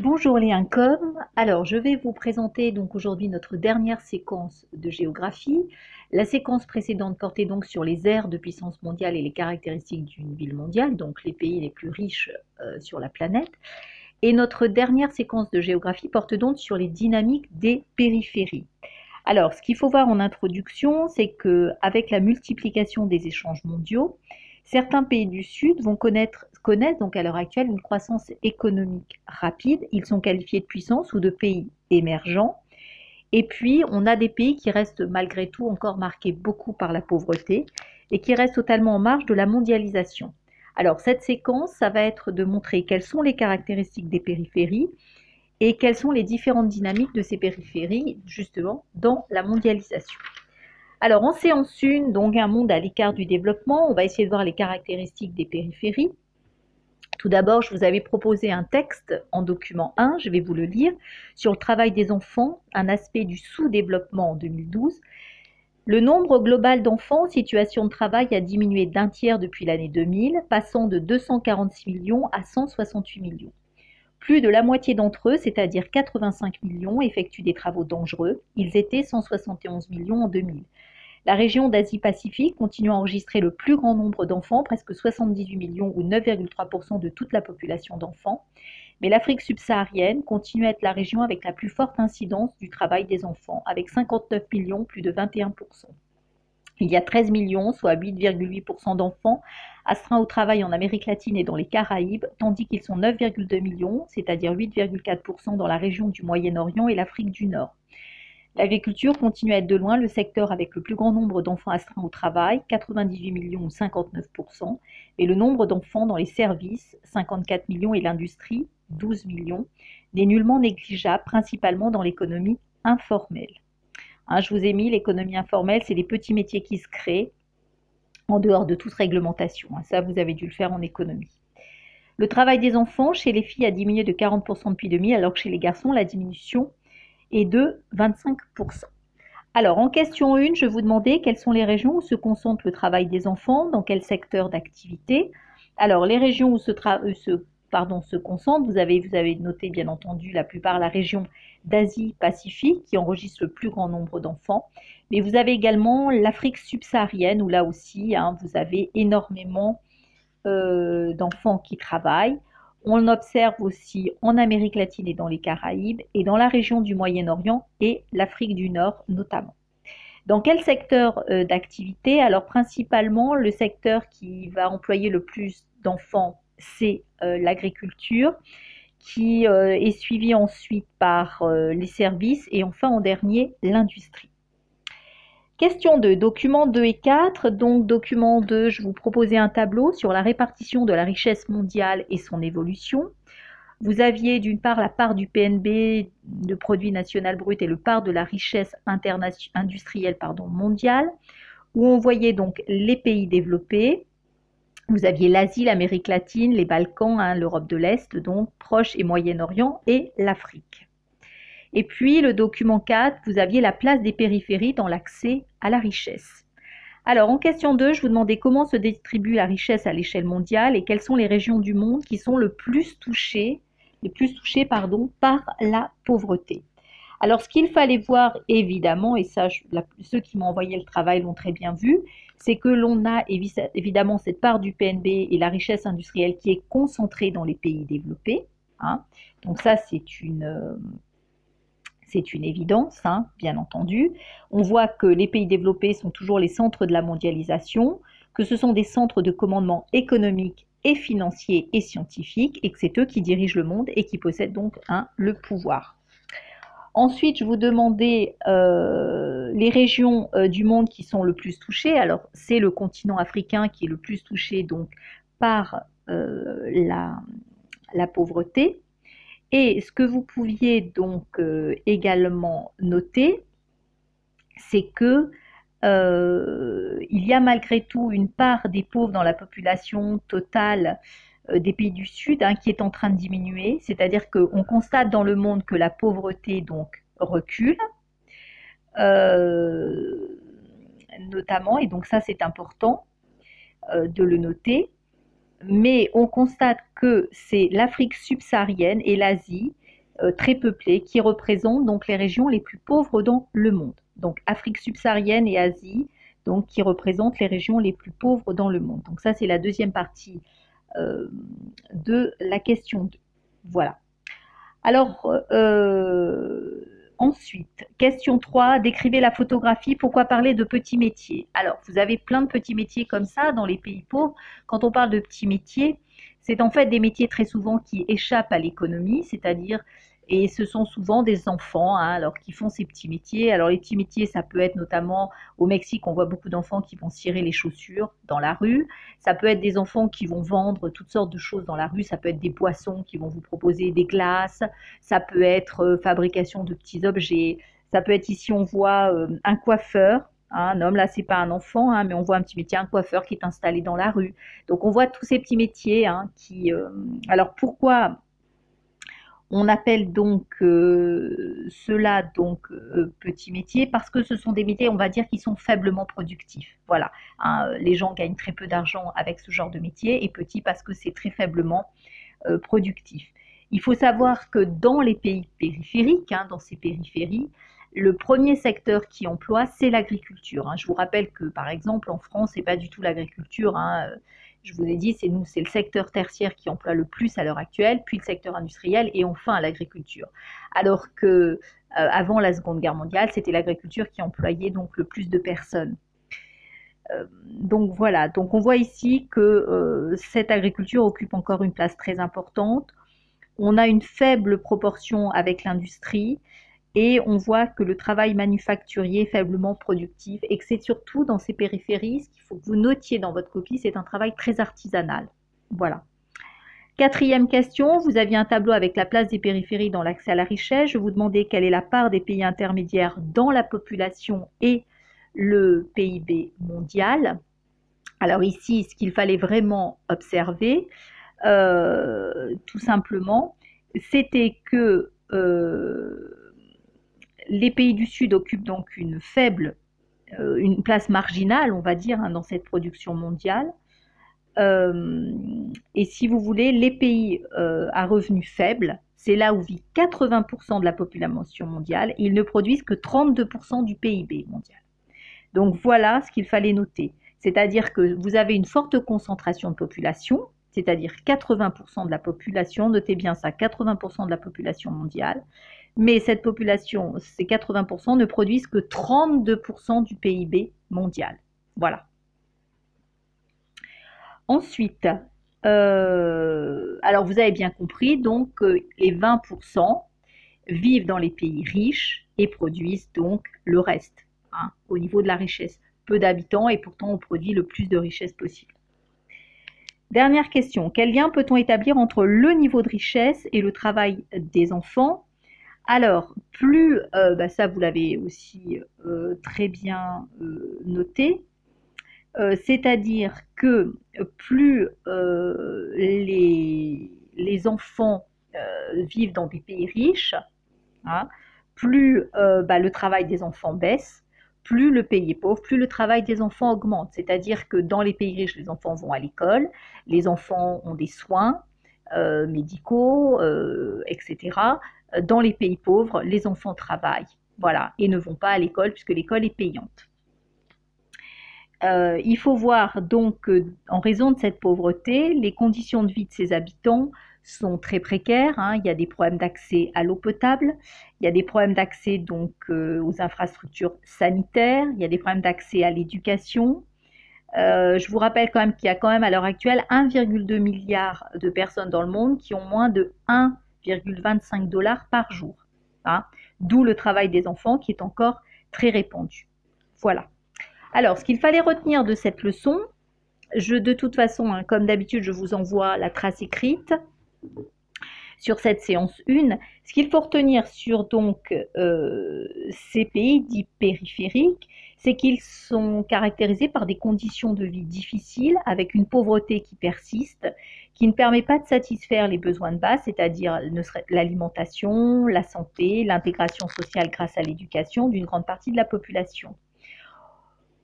Bonjour les incom. Alors, je vais vous présenter donc aujourd'hui notre dernière séquence de géographie. La séquence précédente portait donc sur les aires de puissance mondiale et les caractéristiques d'une ville mondiale, donc les pays les plus riches euh, sur la planète. Et notre dernière séquence de géographie porte donc sur les dynamiques des périphéries. Alors, ce qu'il faut voir en introduction, c'est que avec la multiplication des échanges mondiaux, Certains pays du Sud vont connaître, connaissent donc à l'heure actuelle une croissance économique rapide. Ils sont qualifiés de puissance ou de pays émergents. Et puis, on a des pays qui restent malgré tout encore marqués beaucoup par la pauvreté et qui restent totalement en marge de la mondialisation. Alors, cette séquence, ça va être de montrer quelles sont les caractéristiques des périphéries et quelles sont les différentes dynamiques de ces périphéries, justement, dans la mondialisation. Alors en séance 1, donc un monde à l'écart du développement, on va essayer de voir les caractéristiques des périphéries. Tout d'abord, je vous avais proposé un texte en document 1, je vais vous le lire, sur le travail des enfants, un aspect du sous-développement en 2012. Le nombre global d'enfants en situation de travail a diminué d'un tiers depuis l'année 2000, passant de 246 millions à 168 millions. Plus de la moitié d'entre eux, c'est-à-dire 85 millions, effectuent des travaux dangereux. Ils étaient 171 millions en 2000. La région d'Asie-Pacifique continue à enregistrer le plus grand nombre d'enfants, presque 78 millions ou 9,3% de toute la population d'enfants. Mais l'Afrique subsaharienne continue à être la région avec la plus forte incidence du travail des enfants, avec 59 millions, plus de 21%. Il y a 13 millions, soit 8,8% d'enfants astreints au travail en Amérique latine et dans les Caraïbes, tandis qu'ils sont 9,2 millions, c'est-à-dire 8,4% dans la région du Moyen-Orient et l'Afrique du Nord. L'agriculture continue à être de loin le secteur avec le plus grand nombre d'enfants astreints au travail, 98 millions ou 59%, et le nombre d'enfants dans les services, 54 millions, et l'industrie, 12 millions, n'est nullement négligeable, principalement dans l'économie informelle. Hein, je vous ai mis l'économie informelle, c'est les petits métiers qui se créent en dehors de toute réglementation. Hein. ça, vous avez dû le faire en économie. Le travail des enfants chez les filles a diminué de 40% depuis 2000, alors que chez les garçons, la diminution et de 25%. Alors, en question 1, je vous demandais quelles sont les régions où se concentre le travail des enfants, dans quel secteur d'activité. Alors, les régions où se, euh, se, avez, vous avez noté bien entendu la plupart la région d'Asie-Pacifique qui enregistre le plus grand nombre d'enfants. Mais vous avez également l'Afrique subsaharienne où là aussi, hein, vous avez énormément euh, d'enfants qui travaillent. On l'observe aussi en Amérique latine et dans les Caraïbes et dans la région du Moyen-Orient et l'Afrique du Nord notamment. Dans quel secteur euh, d'activité? Alors principalement le secteur qui va employer le plus d'enfants, c'est euh, l'agriculture, qui euh, est suivi ensuite par les services et enfin en dernier l'industrie. Question 2, documents 2 et 4. Donc, document 2, je vous proposais un tableau sur la répartition de la richesse mondiale et son évolution. Vous aviez d'une part la part du PNB, de produit national brut, et le part de la richesse industrielle pardon, mondiale, où on voyait donc les pays développés. Vous aviez l'Asie, l'Amérique latine, les Balkans, hein, l'Europe de l'Est, donc Proche et Moyen-Orient, et l'Afrique. Et puis le document 4, vous aviez la place des périphéries dans l'accès à la richesse. Alors en question 2, je vous demandais comment se distribue la richesse à l'échelle mondiale et quelles sont les régions du monde qui sont le plus touchées, les plus touchées pardon, par la pauvreté. Alors ce qu'il fallait voir évidemment, et ça ceux qui m'ont envoyé le travail l'ont très bien vu, c'est que l'on a évidemment cette part du PNB et la richesse industrielle qui est concentrée dans les pays développés. Hein. Donc ça c'est une, euh, c'est une évidence, hein, bien entendu. On voit que les pays développés sont toujours les centres de la mondialisation, que ce sont des centres de commandement économique et financier et scientifique, et que c'est eux qui dirigent le monde et qui possèdent donc le pouvoir. Ensuite, je vous demandais euh, les régions euh, du monde qui sont le plus touchées. Alors, c'est le continent africain qui est le plus touché donc par euh, la pauvreté. Et ce que vous pouviez donc euh, également noter, c'est que euh, il y a malgré tout une part des pauvres dans la population totale euh, des pays du Sud hein, qui est en train de diminuer, c'est-à-dire qu'on constate dans le monde que la pauvreté donc recule, notamment, et donc ça c'est important de le noter mais on constate que c'est l'Afrique subsaharienne et l'Asie euh, très peuplées qui représentent donc les régions les plus pauvres dans le monde. Donc Afrique subsaharienne et Asie, donc qui représentent les régions les plus pauvres dans le monde. Donc ça c'est la deuxième partie euh, de la question 2. Voilà. Alors euh, ensuite, question 3, décrivez la photographie, pourquoi parler de petits métiers? Alors vous avez plein de petits métiers comme ça dans les pays pauvres. Quand on parle de petits métiers, c'est en fait des métiers très souvent qui échappent à l'économie, c'est-à-dire et ce sont souvent des enfants hein, alors qui font ces petits métiers. Alors les petits métiers, ça peut être notamment au Mexique, on voit beaucoup d'enfants qui vont cirer les chaussures dans la rue. Ça peut être des enfants qui vont vendre toutes sortes de choses dans la rue. Ça peut être des poissons qui vont vous proposer des glaces. Ça peut être euh, fabrication de petits objets. Ça peut être ici on voit euh, un coiffeur. Hein, un homme, là, c'est pas un enfant, hein, mais on voit un petit métier, un coiffeur qui est installé dans la rue. Donc, on voit tous ces petits métiers qui. Euh, alors, pourquoi on appelle donc euh, cela donc euh, petits métiers parce que ce sont des métiers, on va dire, qui sont faiblement productifs. Voilà, hein, les gens gagnent très peu d'argent avec ce genre de métier et petit parce que c'est très faiblement euh, productif. Il faut savoir que dans les pays périphériques, hein, dans ces périphéries, le premier secteur qui emploie, c'est l'agriculture. Hein. Je vous rappelle que, par exemple, en France, c'est pas du tout l'agriculture. Je vous ai dit, c'est nous, c'est le secteur tertiaire qui emploie le plus à l'heure actuelle, puis le secteur industriel et enfin l'agriculture. Alors que euh, avant la Seconde Guerre mondiale, c'était l'agriculture qui employait donc le plus de personnes. Euh, donc voilà, donc on voit ici que euh, cette agriculture occupe encore une place très importante. On a une faible proportion avec l'industrie et on voit que le travail manufacturier est faiblement productif et que c'est surtout dans ces périphéries, ce qu'il faut que vous notiez dans votre copie, c'est un travail très artisanal. Voilà. Quatrième question, vous aviez un tableau avec la place des périphéries dans l'accès à la richesse. Je vous demandais quelle est la part des pays intermédiaires dans la population et le PIB mondial. Alors ici, ce qu'il fallait vraiment observer, euh, tout simplement, c'était que euh, les pays du Sud occupent donc une faible, euh, une place marginale, on va dire, hein, dans cette production mondiale. Euh, et si vous voulez, les pays euh, à revenus faibles, c'est là où vit 80% de la population mondiale, ils ne produisent que 32% du PIB mondial. Donc voilà ce qu'il fallait noter. C'est-à-dire que vous avez une forte concentration de population, c'est-à-dire 80% de la population, notez bien ça, 80% de la population mondiale, mais cette population, ces 80%, ne produisent que 32% du PIB mondial. Voilà. Ensuite, euh, alors vous avez bien compris, donc les 20% vivent dans les pays riches et produisent donc le reste hein, au niveau de la richesse. Peu d'habitants et pourtant on produit le plus de richesse possible. Dernière question, quel lien peut-on établir entre le niveau de richesse et le travail des enfants alors, plus, euh, bah, ça vous l'avez aussi euh, très bien euh, noté, c'est-à-dire que plus les, enfants vivent dans des pays riches, hein, plus bah, le travail des enfants baisse, plus le pays est pauvre, plus le travail des enfants augmente. C'est-à-dire que dans les pays riches, les enfants vont à l'école, les enfants ont des soins médicaux, etc dans les pays pauvres, les enfants travaillent, voilà, et ne vont pas à l'école puisque l'école est payante. Euh, il faut voir donc que, en raison de cette pauvreté, les conditions de vie de ces habitants sont très précaires. Hein. Il y a des problèmes d'accès à l'eau potable, il y a des problèmes d'accès donc euh, aux infrastructures sanitaires, il y a des problèmes d'accès à l'éducation. Euh, je vous rappelle quand même qu'il y a quand même à l'heure actuelle 1,2 milliard de personnes dans le monde qui ont moins de 1 1,25 dollars par jour. Hein. D'où le travail des enfants qui est encore très répandu. Voilà. Alors, ce qu'il fallait retenir de cette leçon, je, de toute façon, hein, comme d'habitude, je vous envoie la trace écrite sur cette séance 1. Ce qu'il faut retenir sur donc euh, ces pays dits périphériques, c'est qu'ils sont caractérisés par des conditions de vie difficiles, avec une pauvreté qui persiste, qui ne permet pas de satisfaire les besoins de base, c'est-à-dire l'alimentation, la santé, l'intégration sociale grâce à l'éducation d'une grande partie de la population.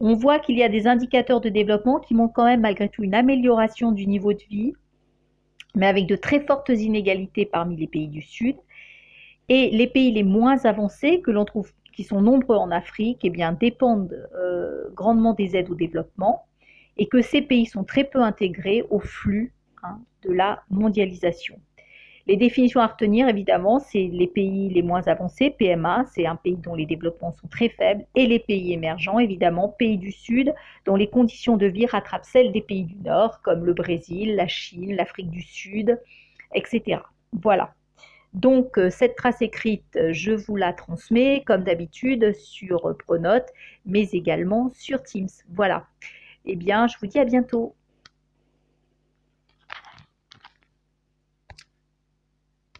On voit qu'il y a des indicateurs de développement qui montrent quand même malgré tout une amélioration du niveau de vie, mais avec de très fortes inégalités parmi les pays du Sud. Et les pays les moins avancés que l'on trouve, qui sont nombreux en Afrique, eh bien, dépendent euh, grandement des aides au développement et que ces pays sont très peu intégrés au flux hein, de la mondialisation. Les définitions à retenir, évidemment, c'est les pays les moins avancés, PMA, c'est un pays dont les développements sont très faibles, et les pays émergents, évidemment, pays du Sud, dont les conditions de vie rattrapent celles des pays du Nord, comme le Brésil, la Chine, l'Afrique du Sud, etc. Voilà. Donc, euh, cette trace écrite, je vous la transmets, comme d'habitude, sur Pronote, mais également sur Teams. Voilà. Eh bien, je vous dis à bientôt.